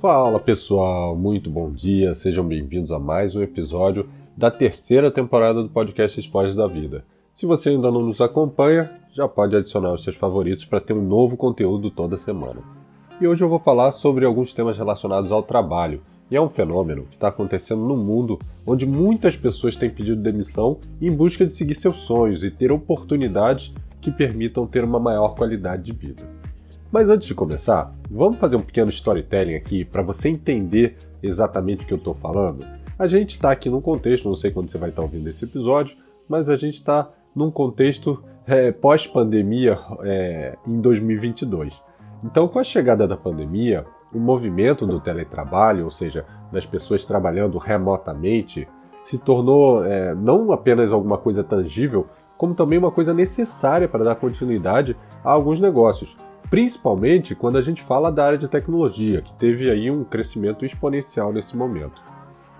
Fala pessoal, muito bom dia, sejam bem-vindos a mais um episódio da terceira temporada do podcast Esportes da Vida. Se você ainda não nos acompanha, já pode adicionar os seus favoritos para ter um novo conteúdo toda semana. E hoje eu vou falar sobre alguns temas relacionados ao trabalho, e é um fenômeno que está acontecendo no mundo onde muitas pessoas têm pedido demissão em busca de seguir seus sonhos e ter oportunidades que permitam ter uma maior qualidade de vida. Mas antes de começar, vamos fazer um pequeno storytelling aqui para você entender exatamente o que eu estou falando. A gente está aqui num contexto, não sei quando você vai estar tá ouvindo esse episódio, mas a gente está num contexto é, pós-pandemia é, em 2022. Então, com a chegada da pandemia, o movimento do teletrabalho, ou seja, das pessoas trabalhando remotamente, se tornou é, não apenas alguma coisa tangível, como também uma coisa necessária para dar continuidade a alguns negócios, principalmente quando a gente fala da área de tecnologia, que teve aí um crescimento exponencial nesse momento.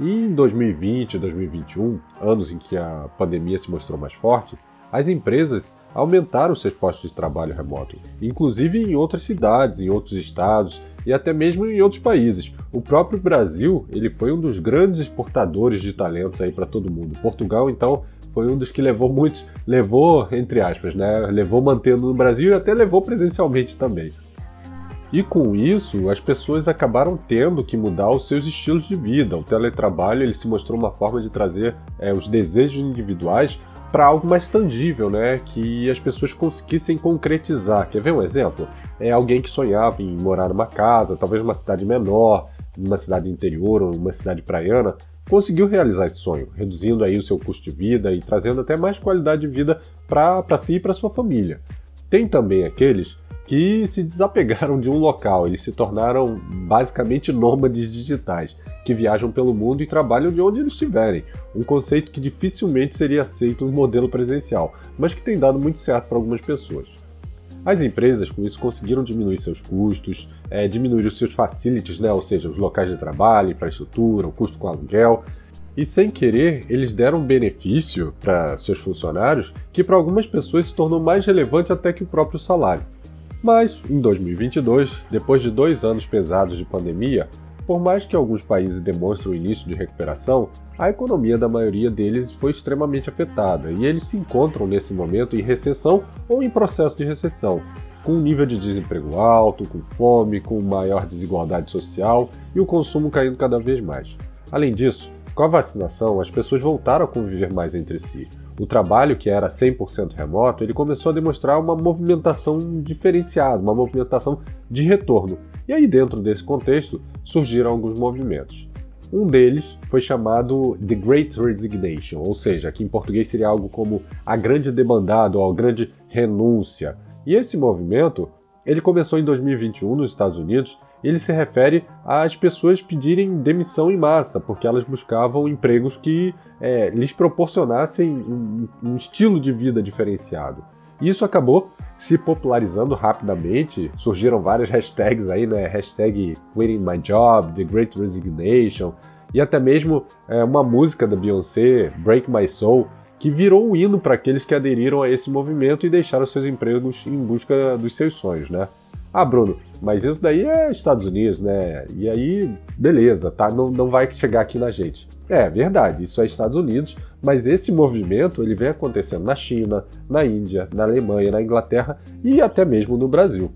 E em 2020 e 2021, anos em que a pandemia se mostrou mais forte, as empresas aumentaram seus postos de trabalho remoto, inclusive em outras cidades, em outros estados e até mesmo em outros países. O próprio Brasil, ele foi um dos grandes exportadores de talentos aí para todo mundo. Portugal, então, foi um dos que levou muitos, levou entre aspas, né? Levou mantendo no Brasil e até levou presencialmente também. E com isso, as pessoas acabaram tendo que mudar os seus estilos de vida. O teletrabalho ele se mostrou uma forma de trazer é, os desejos individuais para algo mais tangível, né? Que as pessoas conseguissem concretizar. Quer ver um exemplo? É alguém que sonhava em morar numa casa, talvez numa cidade menor, numa cidade interior ou numa cidade praiana, conseguiu realizar esse sonho, reduzindo aí o seu custo de vida e trazendo até mais qualidade de vida para si e para sua família. Tem também aqueles que se desapegaram de um local, eles se tornaram basicamente nômades digitais, que viajam pelo mundo e trabalham de onde eles estiverem, um conceito que dificilmente seria aceito no modelo presencial, mas que tem dado muito certo para algumas pessoas. As empresas, com isso, conseguiram diminuir seus custos, é, diminuir os seus facilities, né? ou seja, os locais de trabalho, infraestrutura, o custo com aluguel. E sem querer, eles deram um benefício para seus funcionários que para algumas pessoas se tornou mais relevante até que o próprio salário. Mas, em 2022, depois de dois anos pesados de pandemia, por mais que alguns países demonstrem o início de recuperação, a economia da maioria deles foi extremamente afetada e eles se encontram nesse momento em recessão ou em processo de recessão, com um nível de desemprego alto, com fome, com maior desigualdade social e o consumo caindo cada vez mais. Além disso, com a vacinação, as pessoas voltaram a conviver mais entre si. O trabalho, que era 100% remoto, ele começou a demonstrar uma movimentação diferenciada, uma movimentação de retorno. E aí, dentro desse contexto, surgiram alguns movimentos. Um deles foi chamado The Great Resignation, ou seja, que em português seria algo como a grande demandada ou a grande renúncia. E esse movimento, ele começou em 2021 nos Estados Unidos, ele se refere às pessoas pedirem demissão em massa, porque elas buscavam empregos que é, lhes proporcionassem um, um estilo de vida diferenciado. E isso acabou se popularizando rapidamente. Surgiram várias hashtags aí, né? Hashtag Quitting My Job, The Great Resignation, e até mesmo é, uma música da Beyoncé, Break My Soul, que virou um hino para aqueles que aderiram a esse movimento e deixaram seus empregos em busca dos seus sonhos, né? Ah, Bruno, mas isso daí é Estados Unidos, né? E aí, beleza, tá? Não, não vai chegar aqui na gente. É verdade, isso é Estados Unidos, mas esse movimento ele vem acontecendo na China, na Índia, na Alemanha, na Inglaterra e até mesmo no Brasil.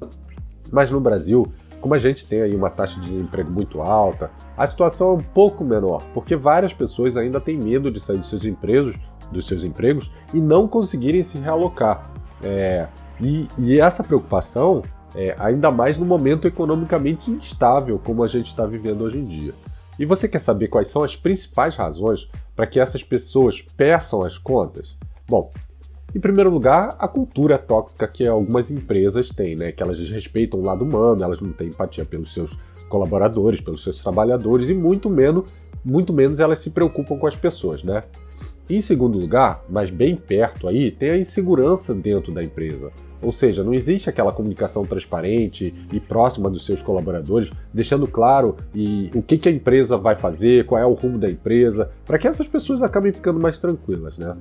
Mas no Brasil, como a gente tem aí uma taxa de desemprego muito alta, a situação é um pouco menor, porque várias pessoas ainda têm medo de sair dos seus empregos, dos seus empregos e não conseguirem se realocar. É, e, e essa preocupação é, ainda mais no momento economicamente instável como a gente está vivendo hoje em dia. E você quer saber quais são as principais razões para que essas pessoas peçam as contas? Bom, em primeiro lugar, a cultura tóxica que algumas empresas têm, né? Que elas desrespeitam o lado humano, elas não têm empatia pelos seus colaboradores, pelos seus trabalhadores e muito menos, muito menos elas se preocupam com as pessoas, né? Em segundo lugar, mas bem perto aí, tem a insegurança dentro da empresa. Ou seja, não existe aquela comunicação transparente e próxima dos seus colaboradores, deixando claro e, o que, que a empresa vai fazer, qual é o rumo da empresa, para que essas pessoas acabem ficando mais tranquilas. Né?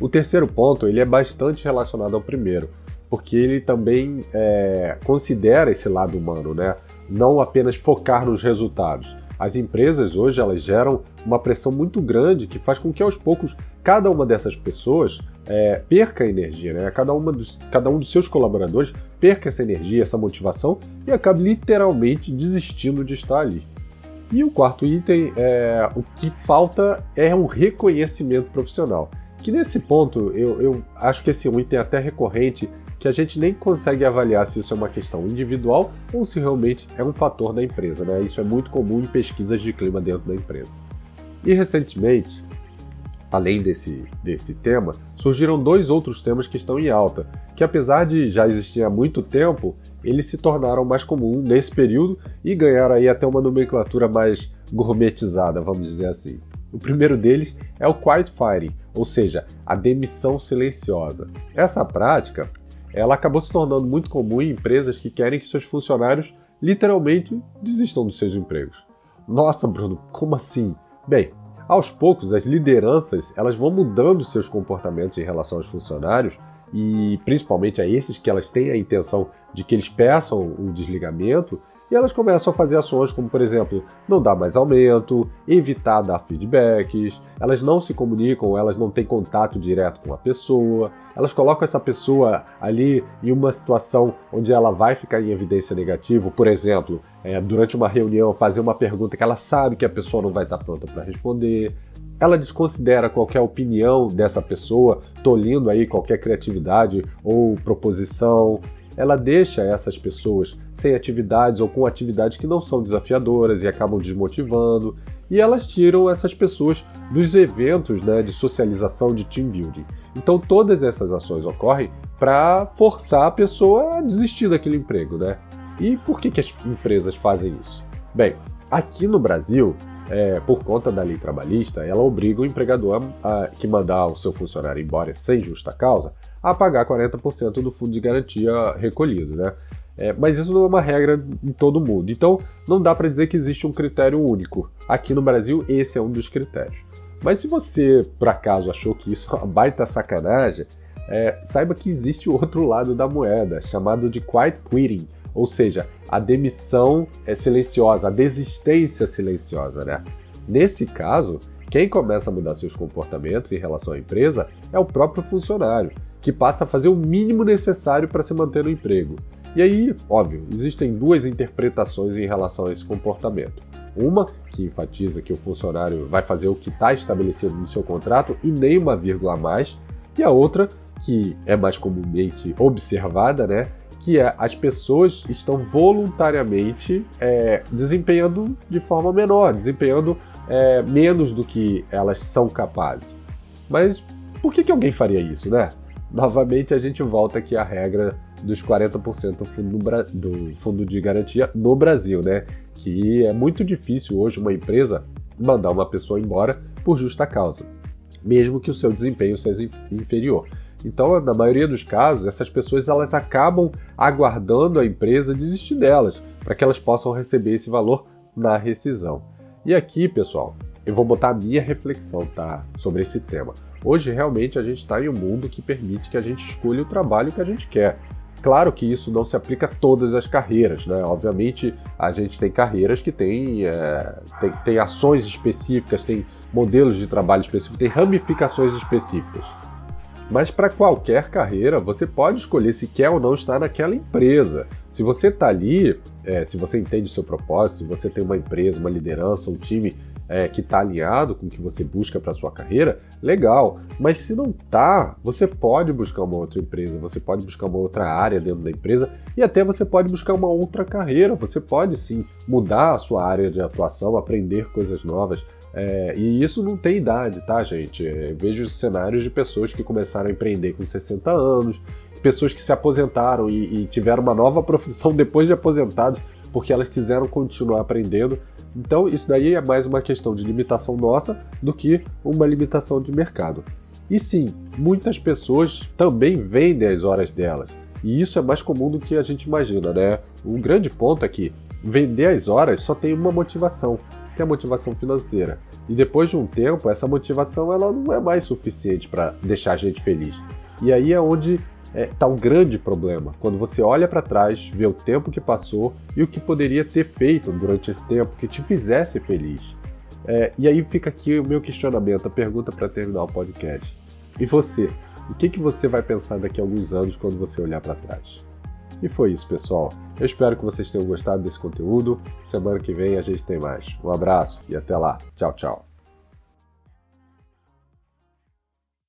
O terceiro ponto ele é bastante relacionado ao primeiro, porque ele também é, considera esse lado humano, né? não apenas focar nos resultados. As empresas hoje elas geram uma pressão muito grande que faz com que aos poucos cada uma dessas pessoas é, perca energia, né? cada, uma dos, cada um dos seus colaboradores perca essa energia, essa motivação e acabe literalmente desistindo de estar ali. E o quarto item, é, o que falta é um reconhecimento profissional. Que nesse ponto eu, eu acho que esse é item até recorrente que a gente nem consegue avaliar se isso é uma questão individual ou se realmente é um fator da empresa. Né? Isso é muito comum em pesquisas de clima dentro da empresa. E recentemente, além desse, desse tema, surgiram dois outros temas que estão em alta, que apesar de já existir há muito tempo, eles se tornaram mais comuns nesse período e ganharam aí até uma nomenclatura mais gourmetizada, vamos dizer assim. O primeiro deles é o quiet firing, ou seja, a demissão silenciosa. Essa prática ela acabou se tornando muito comum em empresas que querem que seus funcionários literalmente desistam dos seus empregos. Nossa, Bruno, como assim? Bem, aos poucos as lideranças elas vão mudando seus comportamentos em relação aos funcionários e principalmente a esses que elas têm a intenção de que eles peçam o desligamento e elas começam a fazer ações como, por exemplo, não dar mais aumento, evitar dar feedbacks, elas não se comunicam, elas não têm contato direto com a pessoa, elas colocam essa pessoa ali em uma situação onde ela vai ficar em evidência negativa, por exemplo, é, durante uma reunião fazer uma pergunta que ela sabe que a pessoa não vai estar pronta para responder, ela desconsidera qualquer opinião dessa pessoa, tolindo aí qualquer criatividade ou proposição. Ela deixa essas pessoas sem atividades ou com atividades que não são desafiadoras e acabam desmotivando, e elas tiram essas pessoas dos eventos né, de socialização de team building. Então todas essas ações ocorrem para forçar a pessoa a desistir daquele emprego, né? E por que, que as empresas fazem isso? Bem, aqui no Brasil, é, por conta da lei trabalhista, ela obriga o empregador a, a, que mandar o seu funcionário embora sem justa causa a pagar 40% do fundo de garantia recolhido, né? É, mas isso não é uma regra em todo mundo. Então, não dá para dizer que existe um critério único. Aqui no Brasil, esse é um dos critérios. Mas se você, por acaso, achou que isso é uma baita sacanagem, é, saiba que existe o outro lado da moeda, chamado de quiet quitting, ou seja, a demissão é silenciosa, a desistência silenciosa. Né? Nesse caso, quem começa a mudar seus comportamentos em relação à empresa é o próprio funcionário, que passa a fazer o mínimo necessário para se manter no emprego. E aí, óbvio, existem duas interpretações em relação a esse comportamento. Uma que enfatiza que o funcionário vai fazer o que está estabelecido no seu contrato e nem uma vírgula a mais, e a outra, que é mais comumente observada, né, que é as pessoas estão voluntariamente é, desempenhando de forma menor, desempenhando é, menos do que elas são capazes. Mas por que, que alguém faria isso, né? Novamente a gente volta aqui à regra dos 40% do fundo, do fundo de garantia no Brasil, né? Que é muito difícil hoje uma empresa mandar uma pessoa embora por justa causa, mesmo que o seu desempenho seja inferior. Então, na maioria dos casos, essas pessoas elas acabam aguardando a empresa desistir delas, para que elas possam receber esse valor na rescisão. E aqui, pessoal, eu vou botar a minha reflexão tá, sobre esse tema. Hoje, realmente, a gente está em um mundo que permite que a gente escolha o trabalho que a gente quer. Claro que isso não se aplica a todas as carreiras, né? Obviamente, a gente tem carreiras que têm, é, tem, tem ações específicas, tem modelos de trabalho específicos, tem ramificações específicas. Mas para qualquer carreira, você pode escolher se quer ou não estar naquela empresa. Se você está ali, é, se você entende o seu propósito, se você tem uma empresa, uma liderança, um time é, que está alinhado com o que você busca para sua carreira, legal. Mas se não está, você pode buscar uma outra empresa, você pode buscar uma outra área dentro da empresa e até você pode buscar uma outra carreira. Você pode sim mudar a sua área de atuação, aprender coisas novas. É, e isso não tem idade, tá, gente? Eu vejo cenários de pessoas que começaram a empreender com 60 anos, pessoas que se aposentaram e, e tiveram uma nova profissão depois de aposentados, porque elas quiseram continuar aprendendo. Então, isso daí é mais uma questão de limitação nossa do que uma limitação de mercado. E sim, muitas pessoas também vendem as horas delas. E isso é mais comum do que a gente imagina, né? Um grande ponto é que vender as horas só tem uma motivação, que é a motivação financeira. E depois de um tempo, essa motivação ela não é mais suficiente para deixar a gente feliz. E aí é onde é, tá o grande problema. Quando você olha para trás, vê o tempo que passou e o que poderia ter feito durante esse tempo que te fizesse feliz. É, e aí fica aqui o meu questionamento, a pergunta para terminar o podcast. E você? O que, que você vai pensar daqui a alguns anos quando você olhar para trás? E foi isso, pessoal. Eu espero que vocês tenham gostado desse conteúdo. Semana que vem a gente tem mais. Um abraço e até lá. Tchau, tchau.